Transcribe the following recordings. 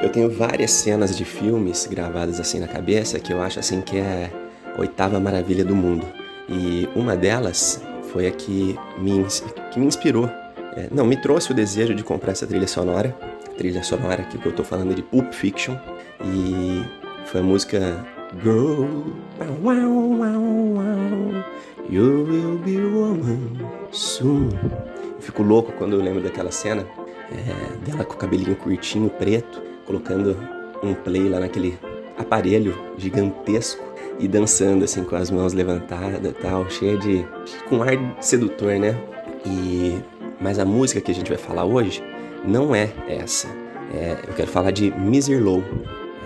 Eu tenho várias cenas de filmes gravadas assim na cabeça que eu acho assim que é a oitava maravilha do mundo. E uma delas foi a que me, que me inspirou. É, não, me trouxe o desejo de comprar essa trilha sonora. Trilha sonora que eu tô falando de Pulp Fiction. E foi a música Girl, you will be woman soon. Eu fico louco quando eu lembro daquela cena é, dela com o cabelinho curtinho, preto, colocando um play lá naquele aparelho gigantesco e dançando assim com as mãos levantadas, tal, cheia de com ar sedutor, né? E mas a música que a gente vai falar hoje não é essa. É, eu quero falar de Miser Low,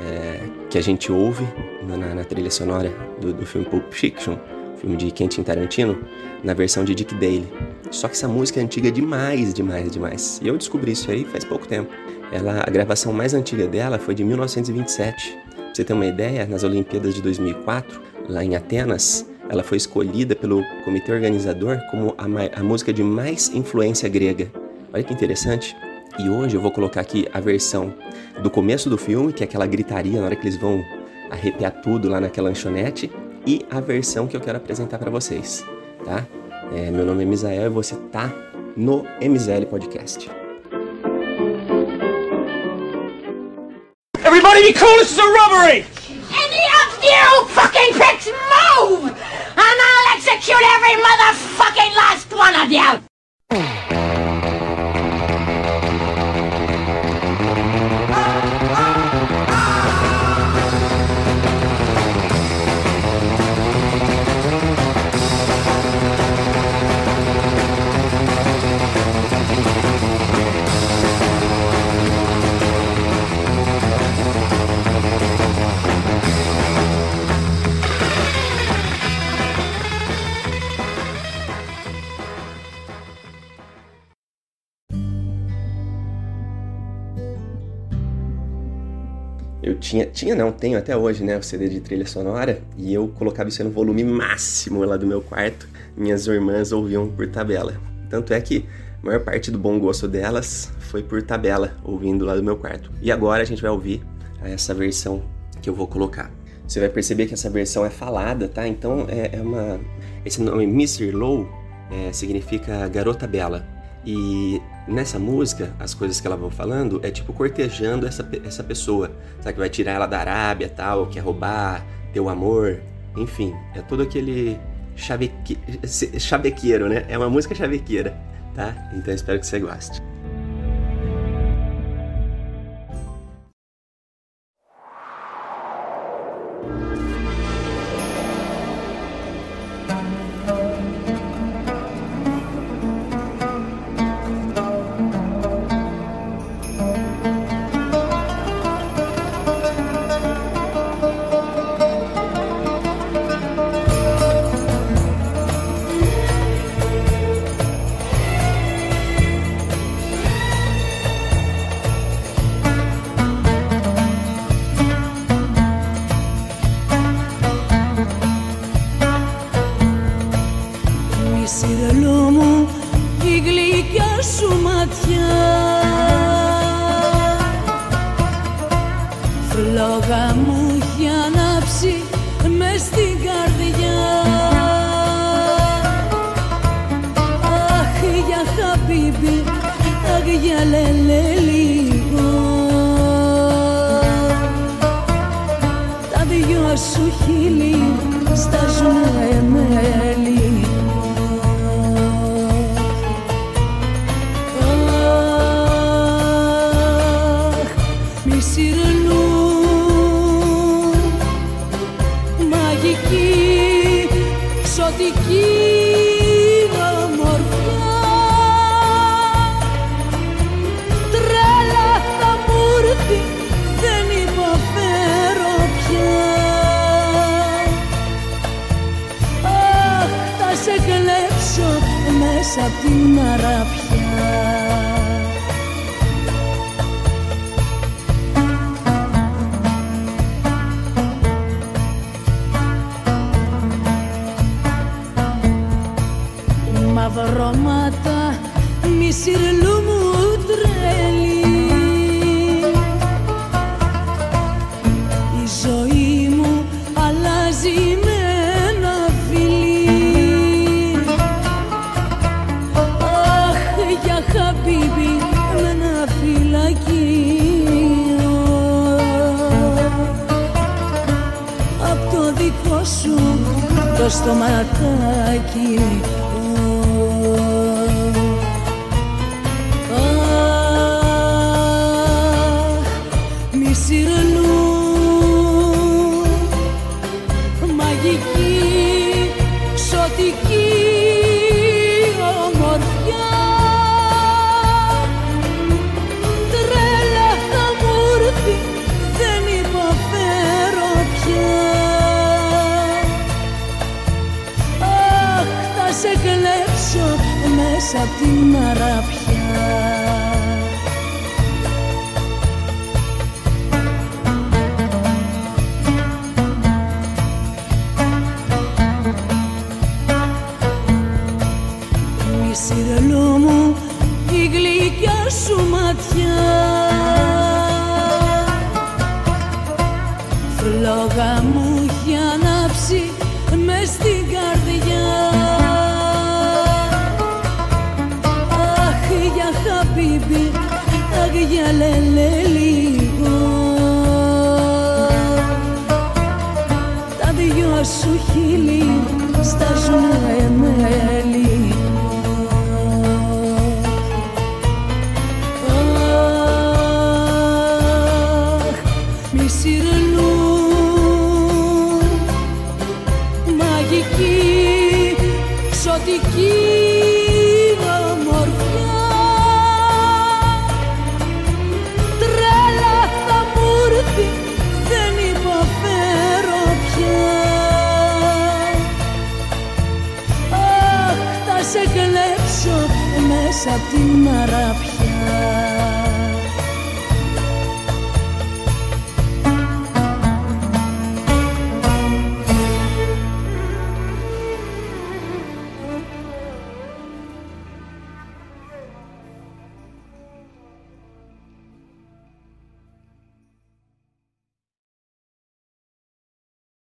é, que a gente ouve na, na trilha sonora do, do, filme Pulp Fiction, filme de Quentin Tarantino, na versão de Dick Dale. Só que essa música é antiga demais, demais, demais. E eu descobri isso aí faz pouco tempo. Ela, a gravação mais antiga dela foi de 1927. Pra você ter uma ideia, nas Olimpíadas de 2004, lá em Atenas, ela foi escolhida pelo comitê organizador como a, a música de mais influência grega. Olha que interessante. E hoje eu vou colocar aqui a versão do começo do filme, que é aquela gritaria na hora que eles vão arrepiar tudo lá naquela lanchonete, e a versão que eu quero apresentar para vocês, tá? É, meu nome é Misael e você tá no MZL Podcast. Everybody be cool, this is a robbery! Any of you fucking pricks move! And I'll execute every motherfucking last one of you! Tinha, tinha não, tenho até hoje, né, o CD de trilha sonora, e eu colocava isso no volume máximo lá do meu quarto. Minhas irmãs ouviam por tabela. Tanto é que a maior parte do bom gosto delas foi por tabela, ouvindo lá do meu quarto. E agora a gente vai ouvir essa versão que eu vou colocar. Você vai perceber que essa versão é falada, tá? Então é, é uma. Esse nome Mr. Low é, significa garota bela. E nessa música, as coisas que ela vai falando é tipo cortejando essa, essa pessoa. Sabe que vai tirar ela da Arábia tal, quer roubar, ter o amor. Enfim, é todo aquele chaveque... chavequeiro, né? É uma música chavequeira, tá? Então espero que você goste. φλόγα μου έχει ανάψει μες στην καρδιά. Αχ για χαμπίμπι, αχ για λελέ λίγο. Τα δυο σου χείλη στάζουν εμέλη. την αραπιά μαυρώματα μη στο στοματάκι ματάκι απ' την αραπιά Μη μου η γλυκιά σου ματιά. Φλόγα μου ξωτική, ξωτική ομορφιά Τρέλα θα μου δεν υποφέρω πια. Αχ, θα σε κλέψω μέσα απ' την αραπιά